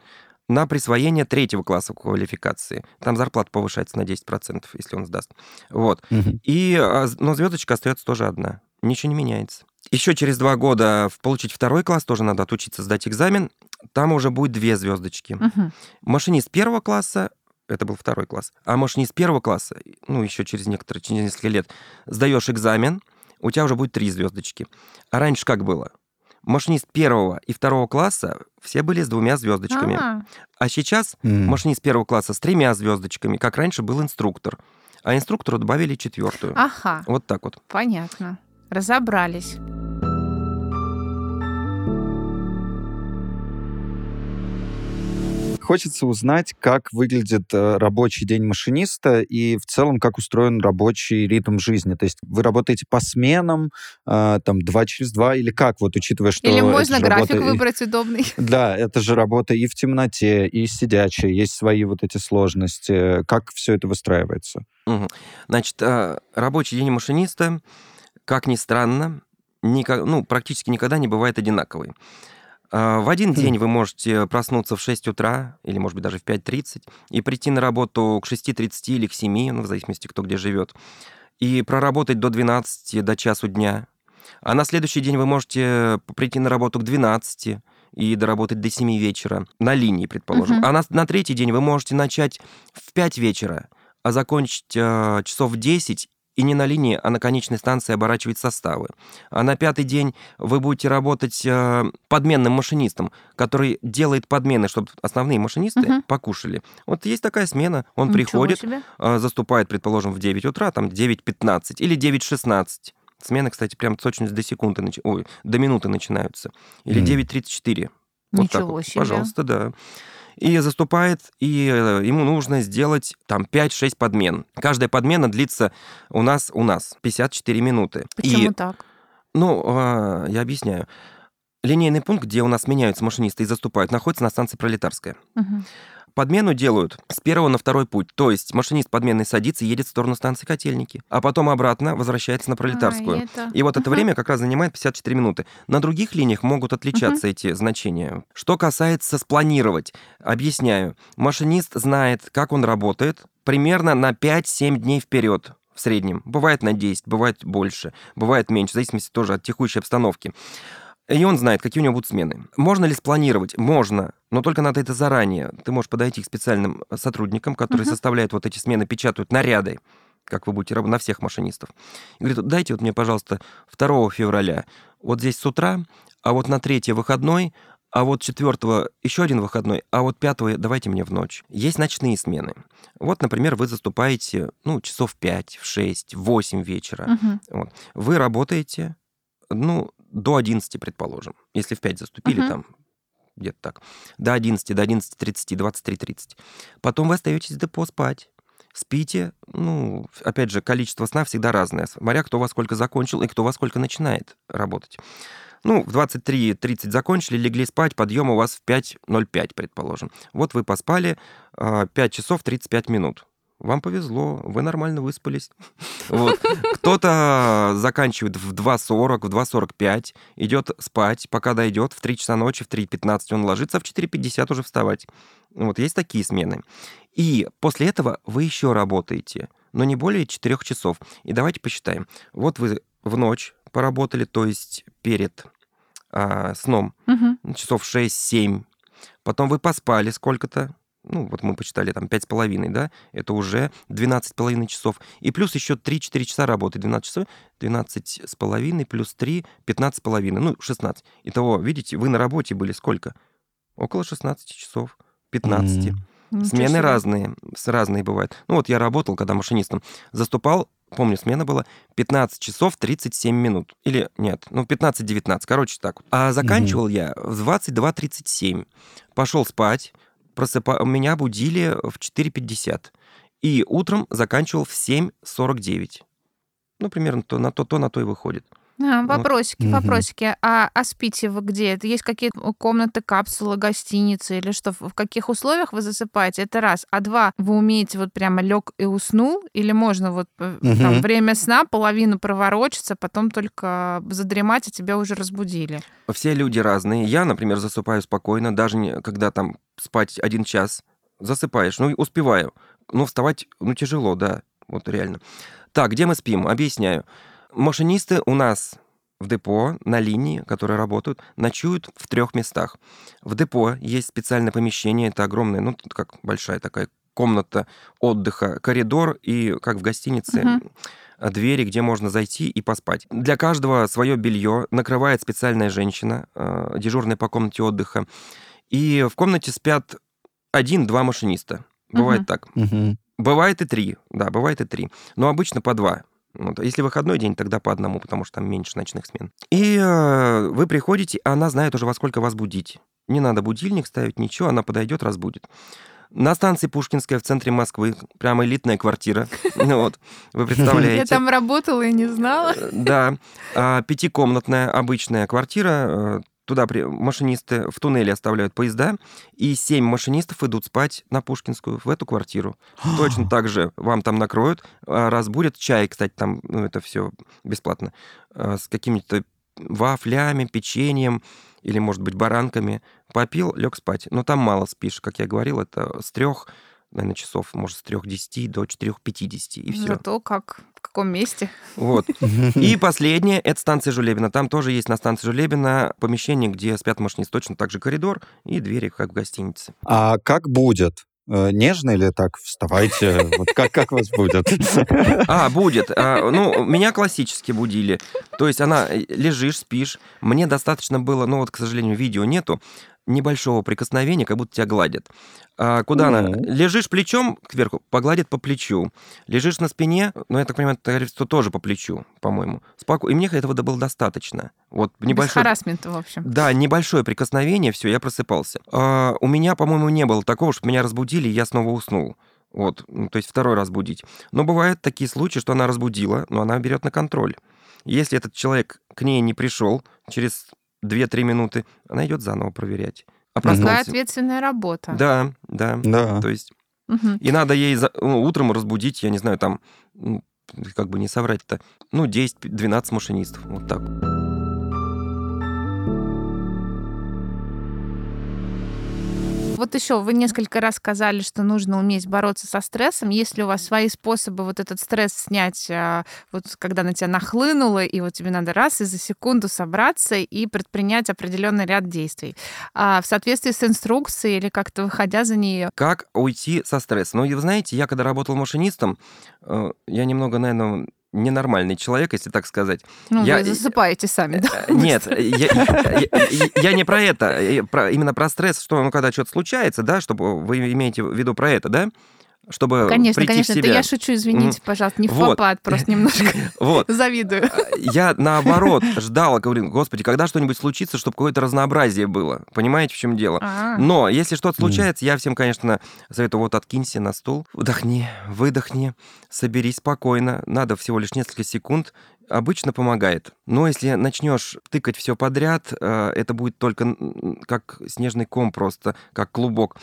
на присвоение третьего класса квалификации. Там зарплата повышается на 10%, если он сдаст. Вот. Мгм. И, а, но звездочка остается тоже одна. Ничего не меняется. Еще через два года в- получить второй класс тоже надо отучиться сдать экзамен. Там уже будет две звездочки. Мгм. Машинист первого класса это был второй класс. А машинист первого класса, ну, еще через некоторые, через несколько лет, сдаешь экзамен, у тебя уже будет три звездочки. А раньше как было? Машинист первого и второго класса все были с двумя звездочками. А, А сейчас М. машинист первого класса с тремя звездочками, как раньше был инструктор. А инструктору добавили четвертую. Ага, Вот так вот. понятно. Разобрались. Хочется узнать, как выглядит э, рабочий день машиниста и в целом, как устроен рабочий ритм жизни. То есть вы работаете по сменам, э, там, два через два, или как, вот учитывая, что... Или можно график работа выбрать удобный. Да, это же работа и в темноте, и сидячая, есть свои вот эти сложности. Как все это выстраивается? Значит, а, рабочий день машиниста, как ни странно, нико- ну, практически никогда не бывает одинаковый. А, В один Хм. день вы можете проснуться в 6 утра, или, может быть, даже в 5.30, и прийти на работу к 6.30 или к 7, ну, в зависимости, кто где живет, и проработать до 12, до часу дня. А на следующий день вы можете прийти на работу к 12 и доработать до 7 вечера, на линии, предположим. Мгм. А на, на третий день вы можете начать в 5 вечера, а закончить э, часов в 10 и не на линии, а на конечной станции оборачивать составы. А на пятый день вы будете работать э, подменным машинистом, который делает подмены, чтобы основные машинисты Мгм. покушали. Вот есть такая смена, он Ничего приходит, себе. э, заступает, предположим, в 9 утра, там 9.15 или 9.16. Смены, кстати, прям с точностью до секунды, начи- ой, до минуты начинаются. Или Мгм. 9.34. Вот так Ничего вот. себе. Пожалуйста, да. И заступает, и э, ему нужно сделать там 5-6 подмен. Каждая подмена длится у нас, у нас 54 минуты. Почему И, так? ну, а, я объясняю. Линейный пункт, где у нас меняются машинисты и заступают, находится на станции Пролетарская. Мгм. Подмену делают с первого на второй путь. То есть машинист подменный садится и едет в сторону станции Котельники, а потом обратно возвращается на Пролетарскую. А, и это- И вот это Мгм. время как раз занимает 54 минуты. На других линиях могут отличаться эти значения. Что касается спланировать, объясняю. Машинист знает, как он работает, примерно на 5-7 дней вперед в среднем. Бывает на 10, бывает больше, бывает меньше, в зависимости тоже от текущей обстановки. И он знает, какие у него будут смены. Можно ли спланировать? Можно, но только надо это заранее. Ты можешь подойти к специальным сотрудникам, которые Мгм. составляют вот эти смены, печатают наряды, как вы будете работать, на всех машинистов. И говорит, дайте вот мне, пожалуйста, 2 февраля вот здесь с утра, а вот на 3 выходной, а вот 4 еще один выходной, а вот 5 давайте мне в ночь. Есть ночные смены. Вот, например, вы заступаете, ну, часов в 5, в 6, в 8 вечера. Мгм. Вот. Вы работаете, ну, до 11, предположим. Если в 5 заступили, Мгм. там где-то так. До 11, до 11.30, 23.30. Потом вы остаетесь в депо спать. Спите, ну, опять же, количество сна всегда разное. Смотря кто во сколько закончил и кто во сколько начинает работать. Ну, в 23.30 закончили, легли спать, подъем у вас в 5.05, предположим. Вот вы поспали а, 5 часов 35 минут. Вам повезло, вы нормально выспались. Вот. Кто-то заканчивает в 2.40, в 2.45, идет спать, пока дойдет, в 3 часа ночи, в 3.15 он ложится, а в 4.50 уже вставать. Вот есть такие смены. И после этого вы еще работаете, но не более 4 часов. И давайте посчитаем. Вот вы в ночь поработали, то есть перед а, сном, часов 6-7. Потом вы поспали сколько-то, ну, вот мы посчитали там 5,5, да, это уже 12,5 часов. И плюс еще 3-4 часа работы, 12 часов, 12,5 плюс 3, 15,5, ну, 16. Итого, видите, вы на работе были сколько? Около 16 часов, 15. М. Ничего Смены себе. разные, с- разные бывают. Ну вот я работал, когда машинистом заступал, помню, смена была 15 часов 37 минут. Или нет, ну 15-19, короче так. А заканчивал я в 22.37. Пошел спать, просыпа... меня будили в 4.50. И утром заканчивал в 7.49. Ну, примерно то, на то, то на то и выходит. А, Вот. вопросики, Мгм. вопросики. А, а спите вы где? Это есть какие-то комнаты, капсулы, гостиницы или что? В каких условиях вы засыпаете? Это раз. А два, вы умеете вот прямо лег и уснул? Или можно вот э, там, время сна, половину проворочиться, потом только задремать, а тебя уже разбудили? Все люди разные. Я, например, засыпаю спокойно, даже не, когда там спать один час. Засыпаешь, ну, и успеваю. Но вставать, ну, тяжело, да, вот реально. Так, где мы спим? Объясняю. Машинисты у нас в депо на линии, которые работают, ночуют в трех местах. В депо есть специальное помещение, это огромное, ну, тут как большая такая комната отдыха, коридор и, как в гостинице, э, двери, где можно зайти и поспать. Для каждого свое белье накрывает специальная женщина, э, дежурная по комнате отдыха. И в комнате спят один-два машиниста. Бывает Мгм. так. Мгм. Бывает и три, да, бывает и три. Но обычно по два. Вот. Если выходной день, тогда по одному, потому что там меньше ночных смен. И э, вы приходите, а она знает уже, во сколько вас будить. Не надо будильник ставить, ничего, она подойдет, разбудит. На станции Пушкинская в центре Москвы, прямо элитная квартира. Ну Вот, вы представляете. Я там работала и не знала. Э, Да, а, пятикомнатная обычная квартира, э, туда машинисты в туннеле оставляют поезда, и семь машинистов идут спать на Пушкинскую, в эту квартиру. Точно так же вам там накроют, а, разбудят. Чай, кстати, там, ну, это все бесплатно. А, с какими-то вафлями, печеньем или, может быть, баранками. Попил, лег спать. Но там мало спишь, как я говорил, это с трех наверное, часов, может, с 3.10 до 4.50, и все. Зато как, каком месте. Вот. И последнее, это станция Жулебина. Там тоже есть на станции Жулебина помещение, где спят машинисты. Точно так же коридор и двери, как в гостинице. А как будет? Э, нежно или так вставайте? Вот как, как вас будет? А, будет. А, ну, меня классически будили. То есть она э, лежишь, спишь. Мне достаточно было, ну вот, к сожалению, видео нету, небольшого прикосновения, как будто тебя гладят. А куда mm-hmm. она? Лежишь плечом кверху, погладит по плечу. Лежишь на спине, ну, я так понимаю, это тоже по плечу, по-моему. Споко... И мне этого было достаточно. Вот небольшой... Без харасмента, в общем. Да, небольшое прикосновение, все, я просыпался. А, у меня, по-моему, не было такого, что меня разбудили, и я снова уснул. Вот, ну, то есть второй раз будить. Но бывают такие случаи, что она разбудила, но она берет на контроль. Если этот человек к ней не пришел через 2-3 минуты, она идет заново проверять. А Такая ответственная работа. Да, да. да. То есть угу. и надо ей за, ну, утром разбудить, я не знаю, там, ну, как бы не соврать-то, ну, 10-12 машинистов, вот так. Вот еще вы несколько раз сказали, что нужно уметь бороться со стрессом. Есть ли у вас свои способы вот этот стресс снять, а, вот когда на тебя нахлынуло, и вот тебе надо раз и за секунду собраться и предпринять определенный ряд действий а в соответствии с инструкцией или как-то выходя за нее? Как уйти со стрессом? Ну, вы знаете, я когда работал машинистом, э, я немного, наверное, ненормальный человек, если так сказать. Ну, я... вы засыпаете сами, да? Э, нет, я, не про это, именно про стресс, что, ну, когда что-то случается, да, чтобы вы имеете в виду про это, да? Чтобы конечно, прийти конечно, в себя. это я шучу, извините, пожалуйста, не в вот. попад, просто немножко вот. завидую. А, я наоборот ждала, говорю, господи, когда что-нибудь случится, чтобы какое-то разнообразие было. Понимаете, в чем дело? А-а-а. Но если что-то случается, я всем, конечно, советую, вот откинься на стул, вдохни, выдохни, соберись спокойно, надо всего лишь несколько секунд, обычно помогает. Но если начнешь тыкать все подряд, э, это будет только как снежный ком просто, как клубок.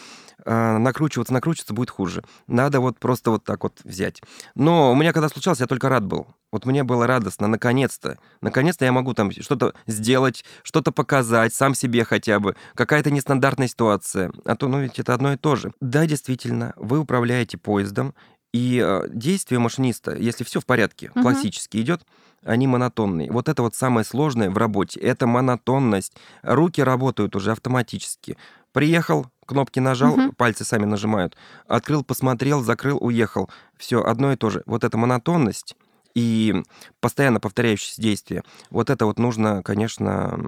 Э, накручиваться, накручиваться будет хуже. Надо вот просто вот так вот взять. Но у меня когда случалось, я только рад был. Вот мне было радостно, наконец-то. Наконец-то я могу там что-то сделать, что-то показать, сам себе хотя бы. Какая-то нестандартная ситуация. А то, ну ведь это одно и то же. Да, действительно, вы управляете поездом, и э, действие машиниста, если все в порядке, угу. классически идет, они монотонные. Вот это вот самое сложное в работе. Это монотонность. Руки работают уже автоматически. Приехал, кнопки нажал, угу. пальцы сами нажимают. Открыл, посмотрел, закрыл, уехал. Все одно и то же. Вот эта монотонность и постоянно повторяющиеся действия. Вот это вот нужно, конечно,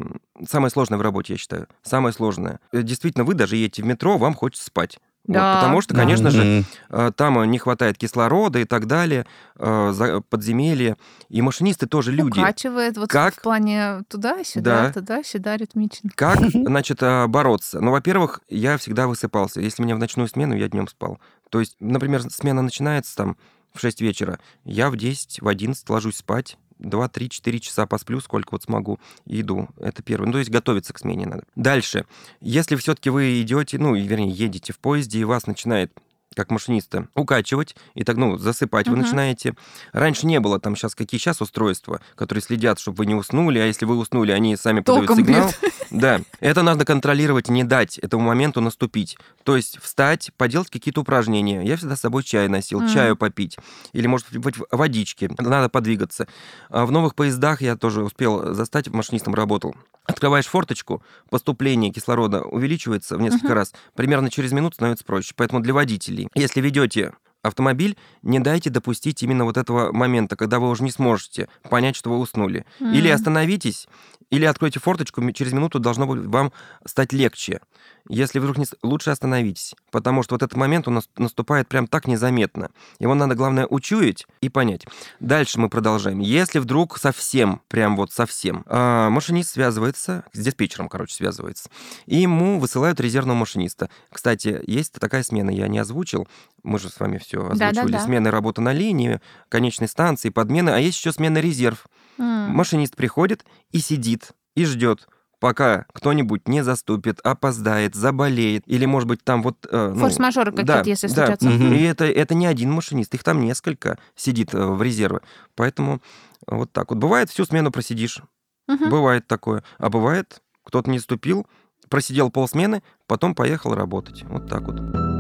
самое сложное в работе, я считаю. Самое сложное. Э, действительно, вы даже едете в метро, вам хочется спать. Да. Вот, потому что, конечно же, э, там не хватает кислорода и так далее, э, подземелье. И машинисты тоже люди. Укачивает вот как? в плане туда-сюда, да. туда-сюда ритмично. Как, значит, э, бороться? Ну, во-первых, я всегда высыпался. Если меня в ночную смену, я днем спал. То есть, например, смена начинается там в 6 вечера, я в 10, в 11 ложусь спать, 2, 3, 4 часа посплю, сколько вот смогу, и иду. Это первое. Ну, то есть готовиться к смене надо. Дальше. Если все-таки вы идете, ну, вернее, едете в поезде, и вас начинает как машиниста, укачивать и так, ну, засыпать угу. вы начинаете. Раньше не было там сейчас какие сейчас устройства, которые следят, чтобы вы не уснули, а если вы уснули, они сами Током подают сигнал. Бьет. Да, это надо контролировать, не дать этому моменту наступить. То есть встать, поделать какие-то упражнения. Я всегда с собой чай носил, mm. чаю попить. Или, может быть, водички. Надо подвигаться. А в новых поездах я тоже успел застать, машинистом работал. Открываешь форточку, поступление кислорода увеличивается в несколько uh-huh. раз. Примерно через минуту становится проще. Поэтому для водителей, если ведете автомобиль, не дайте допустить именно вот этого момента, когда вы уже не сможете понять, что вы уснули. Mm-hmm. Или остановитесь, или откройте форточку, через минуту должно вам стать легче. Если вдруг не... Лучше остановитесь, потому что вот этот момент у нас наступает прям так незаметно. Его надо, главное, учуять и понять. Дальше мы продолжаем. Если вдруг совсем, прям вот совсем, э, машинист связывается, с диспетчером, короче, связывается, и ему высылают резервного машиниста. Кстати, есть такая смена, я не озвучил, мы же с вами все озвучивали. Да, да, да. Смены работы на линии, конечной станции, подмены, а есть еще смена резерв. Mm. Машинист приходит и сидит, и ждет, пока кто-нибудь не заступит, опоздает, заболеет, или, может быть, там вот... Э, ну, Форс-мажоры какие-то, да, если да. случатся. И это, это не один машинист, их там несколько сидит э, в резерве. Поэтому вот так вот. Бывает, всю смену просидишь. Угу. Бывает такое. А бывает, кто-то не ступил, просидел полсмены, потом поехал работать. Вот так вот.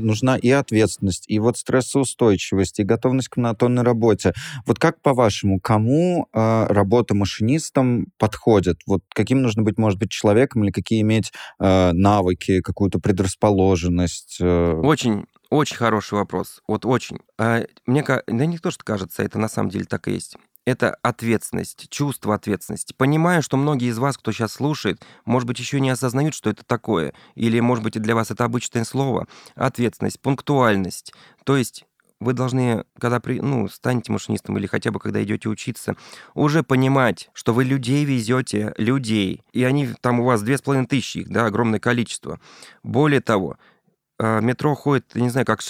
Нужна и ответственность, и вот стрессоустойчивость, и готовность к монотонной работе. Вот как по-вашему, кому э, работа машинистом подходит? Вот каким нужно быть, может быть, человеком, или какие иметь э, навыки, какую-то предрасположенность? Э? Очень очень хороший вопрос. Вот очень. А, мне да не то, что кажется, это на самом деле так и есть это ответственность, чувство ответственности. Понимаю, что многие из вас, кто сейчас слушает, может быть, еще не осознают, что это такое. Или, может быть, для вас это обычное слово. Ответственность, пунктуальность. То есть вы должны, когда при, ну, станете машинистом или хотя бы когда идете учиться, уже понимать, что вы людей везете, людей, и они там у вас две с половиной тысячи, да, огромное количество. Более того, а, метро ходит, не знаю, как,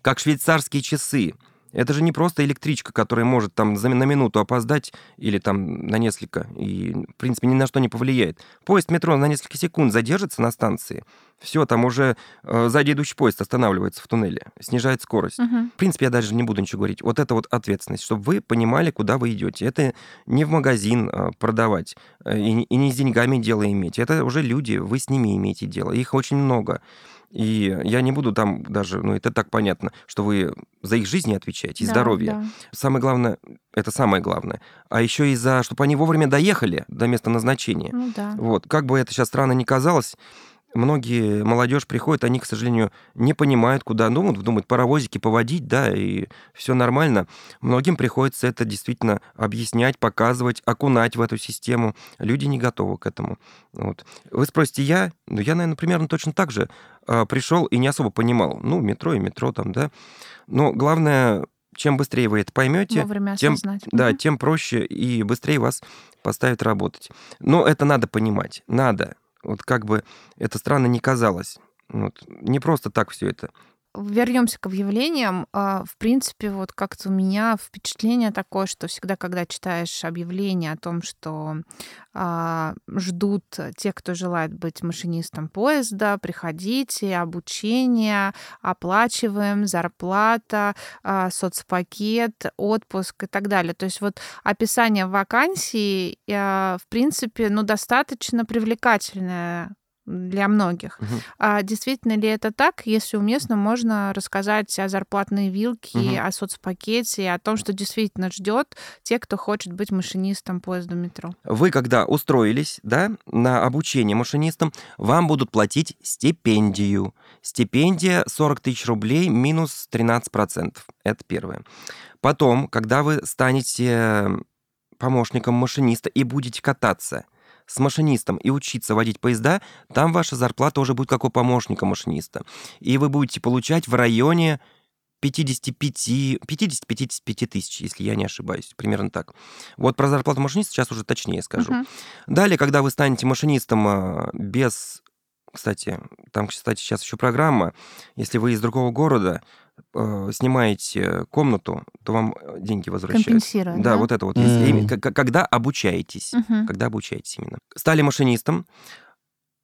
как швейцарские часы. Это же не просто электричка, которая может там на минуту опоздать или там на несколько, и, в принципе, ни на что не повлияет. Поезд метро на несколько секунд задержится на станции, все, там уже э, сзади идущий поезд останавливается в туннеле, снижает скорость. Угу. В принципе, я даже не буду ничего говорить. Вот это вот ответственность, чтобы вы понимали, куда вы идете. Это не в магазин э, продавать э, и, и не с деньгами дело иметь. Это уже люди, вы с ними имеете дело. Их очень много. И я не буду там даже, ну это так понятно, что вы за их жизни отвечаете, и да, здоровье. Да. Самое главное, это самое главное. А еще и за, чтобы они вовремя доехали до места назначения. Ну, да. Вот, как бы это сейчас странно ни казалось, многие молодежь приходит, они, к сожалению, не понимают, куда думают, ну, думают, паровозики поводить, да, и все нормально. Многим приходится это действительно объяснять, показывать, окунать в эту систему. Люди не готовы к этому. Вот. Вы спросите, я? Ну, я, наверное, примерно точно так же э, пришел и не особо понимал. Ну, метро и метро там, да. Но главное, чем быстрее вы это поймете, тем, да, тем проще и быстрее вас поставят работать. Но это надо понимать, надо. Вот как бы это странно не казалось. Вот. Не просто так все это вернемся к объявлениям. А, в принципе, вот как-то у меня впечатление такое, что всегда, когда читаешь объявление о том, что а, ждут те, кто желает быть машинистом поезда, приходите, обучение, оплачиваем, зарплата, а, соцпакет, отпуск и так далее. То есть вот описание вакансии, в принципе, ну, достаточно привлекательное для многих. Угу. А действительно ли это так? Если уместно, можно рассказать о зарплатной вилке, угу. о соцпакете, о том, что действительно ждет те, кто хочет быть машинистом поезда метро. Вы, когда устроились да, на обучение машинистам, вам будут платить стипендию. Стипендия 40 тысяч рублей минус 13%. Это первое. Потом, когда вы станете помощником машиниста и будете кататься – с машинистом и учиться водить поезда, там ваша зарплата уже будет как у помощника машиниста. И вы будете получать в районе 55, 50-55 тысяч, если я не ошибаюсь, примерно так. Вот про зарплату машиниста сейчас уже точнее скажу. Uh-huh. Далее, когда вы станете машинистом а, без... Кстати, там, кстати, сейчас еще программа. Если вы из другого города, э, снимаете комнату, то вам э, деньги возвращаются. Компенсируют, да? да, вот это вот. Mm-hmm. Если, когда обучаетесь, uh-huh. когда обучаетесь именно. Стали машинистом,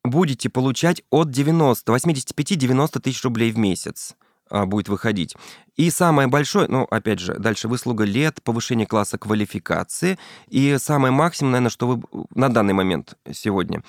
будете получать от 90, 85-90 тысяч рублей в месяц а, будет выходить. И самое большое, ну, опять же, дальше выслуга лет, повышение класса квалификации. И самое максимум, наверное, что вы на данный момент сегодня,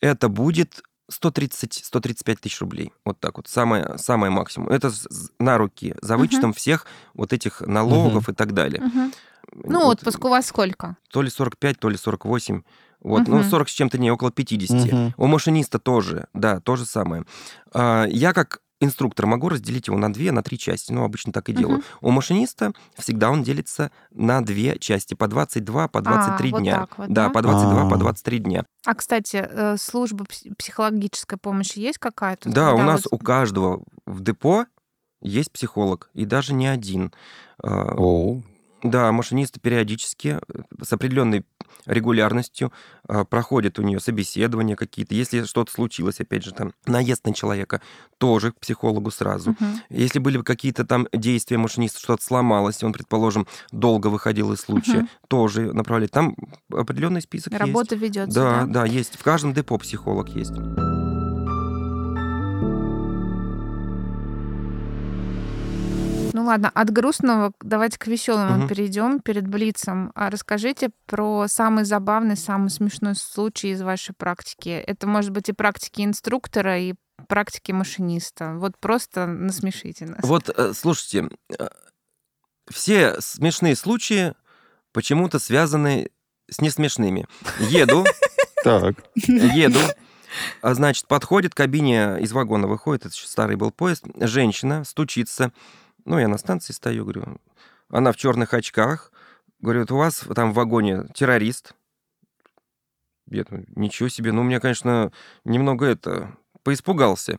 это будет 130-135 тысяч рублей. Вот так вот. Самое, самое максимум. Это на руки, за вычетом uh-huh. всех вот этих налогов uh-huh. и так далее. Uh-huh. Ну, вот, отпуск у вас сколько? То ли 45, то ли 48. Вот, uh-huh. ну, 40 с чем-то не, около 50. Uh-huh. У машиниста тоже, да, то же самое. А, я как инструктор могу разделить его на две, на три части. Ну, обычно так и делаю. Угу. У машиниста всегда он делится на две части, по 22, по 23 а, дня. Вот вот, да, да, по 22, А-а-а. по 23 дня. А, кстати, э, служба психологической помощи есть какая-то? Да, у нас вот... у каждого в депо есть психолог, и даже не один. А, О. Да, машинисты периодически э, с определенной регулярностью, а, проходят у нее собеседования какие-то. Если что-то случилось, опять же, там, наезд на человека, тоже к психологу сразу. Мгм. Если были какие-то там действия машиниста, что-то сломалось, он, предположим, долго выходил из случая, Мгм. тоже направлять. Там определенный список есть. Работа ведется. Да, да, есть. В каждом депо психолог есть. Ну ладно, от грустного давайте к веселому Мгм. перейдем перед Блицем. А расскажите про самый забавный, самый смешной случай из вашей практики. Это может быть и практики инструктора, и практики машиниста. Вот просто насмешите нас. Вот, э, слушайте, э, все смешные случаи почему-то связаны с несмешными. Еду, Так. еду, а, значит, подходит к кабине, из вагона выходит, это еще старый был поезд, женщина стучится, ну, я на станции стою, говорю, она в черных очках, говорю, вот у вас там в вагоне террорист. Я думаю, ничего себе, ну, у меня, конечно, немного это, поиспугался.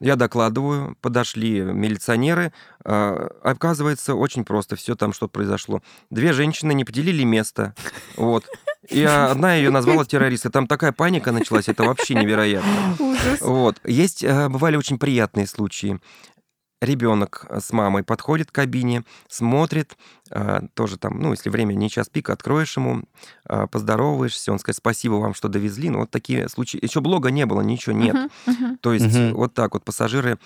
Я докладываю, подошли милиционеры. а, Оказывается, очень просто все там, что произошло. Две женщины не поделили место. Вот. И а, одна ее назвала террористом. Там такая паника началась, это вообще невероятно. Ужас. Вот. Есть, э, бывали очень приятные случаи. Ребенок с мамой подходит к кабине, смотрит, а, тоже там, ну, если время не час пик, откроешь ему, а, поздороваешься, он скажет спасибо вам, что довезли. Ну, вот такие случаи. Еще блога не было, ничего нет. Мгм, мгм. То есть Мгм. вот так вот пассажиры э,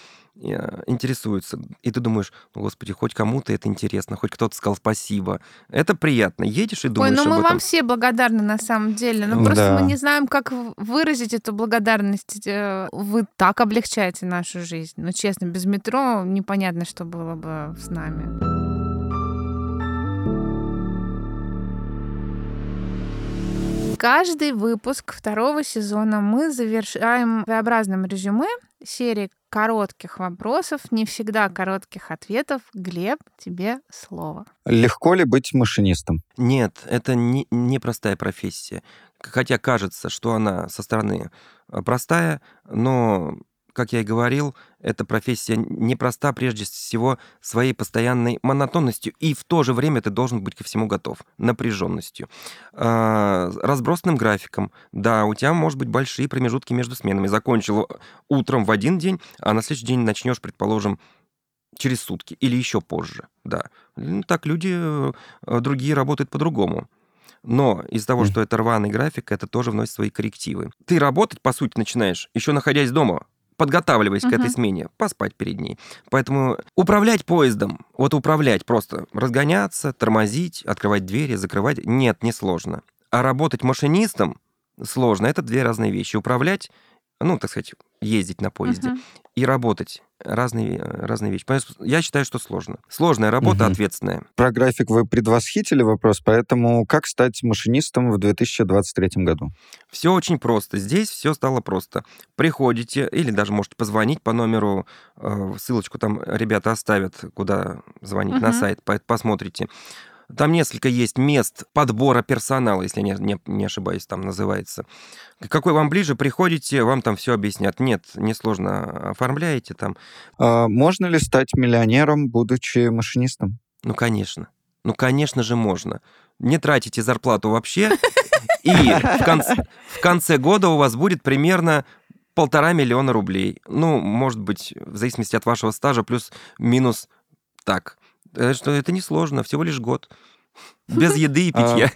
интересуются. И ты думаешь, господи, хоть кому-то это интересно, хоть кто-то сказал спасибо. Это приятно. Едешь и Ой, думаешь ну мы об вам этом. все благодарны на самом деле. Ну просто Да. мы не знаем, как выразить эту благодарность. Э, Вы так облегчаете нашу жизнь. Ну честно, без метро непонятно, что было бы с нами. Каждый выпуск второго сезона мы завершаем своеобразным резюме серии коротких вопросов, не всегда коротких ответов. Глеб, тебе слово. Легко ли быть машинистом? Нет, это не, не простая профессия. Хотя кажется, что она со стороны э, простая, но, как я и говорил, эта профессия непроста прежде всего своей постоянной монотонностью, и в то же время ты должен быть ко всему готов, напряженностью, А, разбросанным графиком. Да, у тебя, может быть, большие промежутки между сменами. Закончил утром в один день, а на следующий день начнешь, предположим, через сутки или еще позже. Да. Ну, Так люди э, другие работают по-другому. Но из-за того, что это рваный график, это тоже вносит свои коррективы. Ты работать, по сути, начинаешь, еще находясь дома, подготавливаясь к этой смене, поспать перед ней. Поэтому управлять поездом, вот управлять просто, разгоняться, тормозить, открывать двери, закрывать, нет, не сложно. А работать машинистом сложно. Это две разные вещи. Управлять, ну, так сказать, ездить на поезде Мгм. и работать разные, э, разные вещи. Поэтому я считаю, что сложно. Сложная работа, Мгм. ответственная. Про график вы предвосхитили вопрос, поэтому как стать машинистом в 2023 году? Все очень просто. Здесь все стало просто. Приходите, или даже можете позвонить по номеру, э, ссылочку там ребята оставят, куда звонить на Мгм. сайт, по- посмотрите. Там несколько есть мест подбора персонала, если не, не, не ошибаюсь, там называется. Какой вам ближе, приходите, вам там все объяснят. Нет, несложно оформляете там. А можно ли стать миллионером, будучи машинистом? Ну, конечно. Ну, конечно же, можно. Не тратите зарплату вообще, и в конце, в конце года у вас будет примерно полтора миллиона рублей. Ну, может быть, в зависимости от вашего стажа, плюс-минус так. Э, Что это несложно, всего лишь год. Без еды и питья.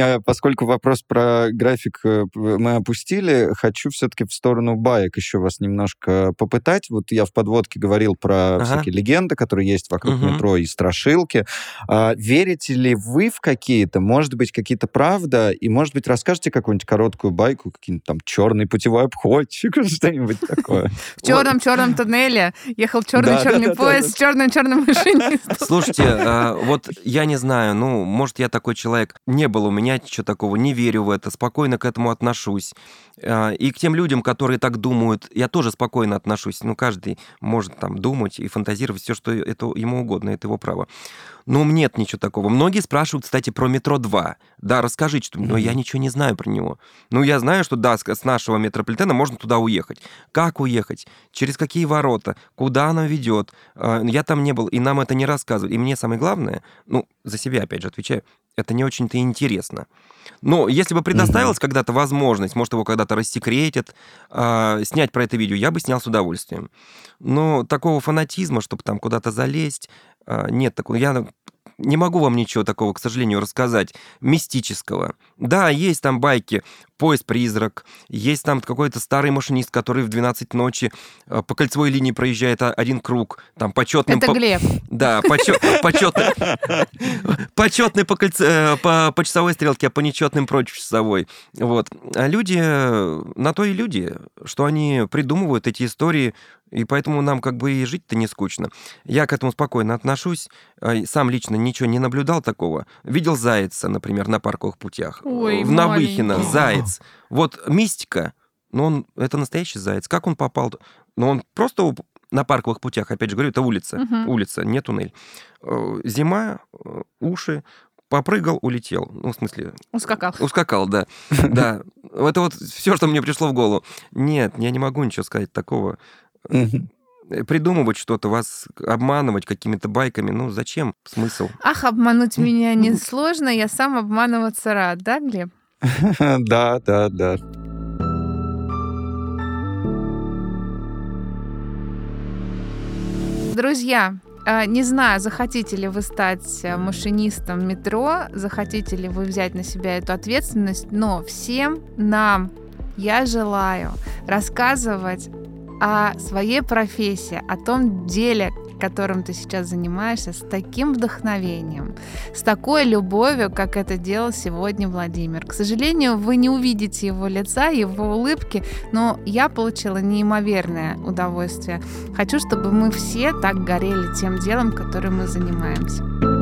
А, Поскольку вопрос про график э, мы опустили, хочу все-таки в сторону баек еще вас немножко попытать. Вот я в подводке говорил про Ага. всякие легенды, которые есть вокруг Мгм. метро и страшилки. А, Верите ли вы в какие-то? Может быть, какие-то правда? И, может быть, расскажете какую-нибудь короткую байку, какие-нибудь там черный путевой обходчик, что-нибудь такое. В черном черном туннеле ехал черный Да, да, черный да, да, поезд с черным черным машинистом. Слушайте, а, вот я не знаю, ну, может, я такой человек, не было у меня ничего такого, не верю в это, спокойно к этому отношусь. А, И к тем людям, которые так думают, я тоже спокойно отношусь. Ну, каждый может там думать и фантазировать все, что это ему угодно, это его право. Но нет ничего такого. Многие спрашивают, кстати, про метро 2. Да, расскажите, что... но я ничего не знаю про него. Ну, я знаю, что да, с нашего метрополитена можно туда уехать. Как уехать? Через какие ворота? Куда оно ведет? А, Я там не был, и нам это не рассказывали. И мне самое главное, ну, за себя, опять же, отвечаю, это не очень-то интересно. Но если бы предоставилась угу. когда-то возможность, может, его когда-то рассекретят, э, снять про это видео, я бы снял с удовольствием. Но такого фанатизма, чтобы там куда-то залезть, нет такого. Я не могу вам ничего такого, к сожалению, рассказать, мистического. Да, есть там байки «Поезд-призрак», есть там какой-то старый машинист, который в 12 ночи э, по кольцевой линии проезжает один круг, там почетным... Это по... Глеб. Да, почетный, почетный по, кольце... Э, по, по часовой стрелке, а по нечетным против часовой. Вот. А люди, на то и люди, что они придумывают эти истории и поэтому нам как бы и жить-то не скучно. Я к этому спокойно отношусь. А, сам лично ничего не наблюдал такого. Видел зайца, например, на парковых путях. Ой, в Навыхино заяц. Вот мистика, но он это настоящий заяц. Как он попал? Но он просто на парковых путях, опять же говорю, это улица, угу. улица, не туннель. Э, зима, э, уши, попрыгал, улетел. Ну, в смысле... Ускакал. Ускакал, да. Да. Это вот все, что мне пришло в голову. Нет, я не могу ничего сказать такого. Придумывать что-то, вас обманывать какими-то байками, ну зачем? Смысл? Ах, обмануть меня несложно, я сам обманываться рад, да, Глеб? Да, да, да. Друзья, а, не знаю, захотите ли вы стать э, машинистом метро, захотите ли вы взять на себя эту ответственность, но всем нам я желаю рассказывать о своей профессии, о том деле, которым ты сейчас занимаешься, с таким вдохновением, с такой любовью, как это делал сегодня Владимир. К сожалению, вы не увидите его лица, его улыбки, но я получила неимоверное удовольствие. Хочу, чтобы мы все так горели тем делом, которым мы занимаемся.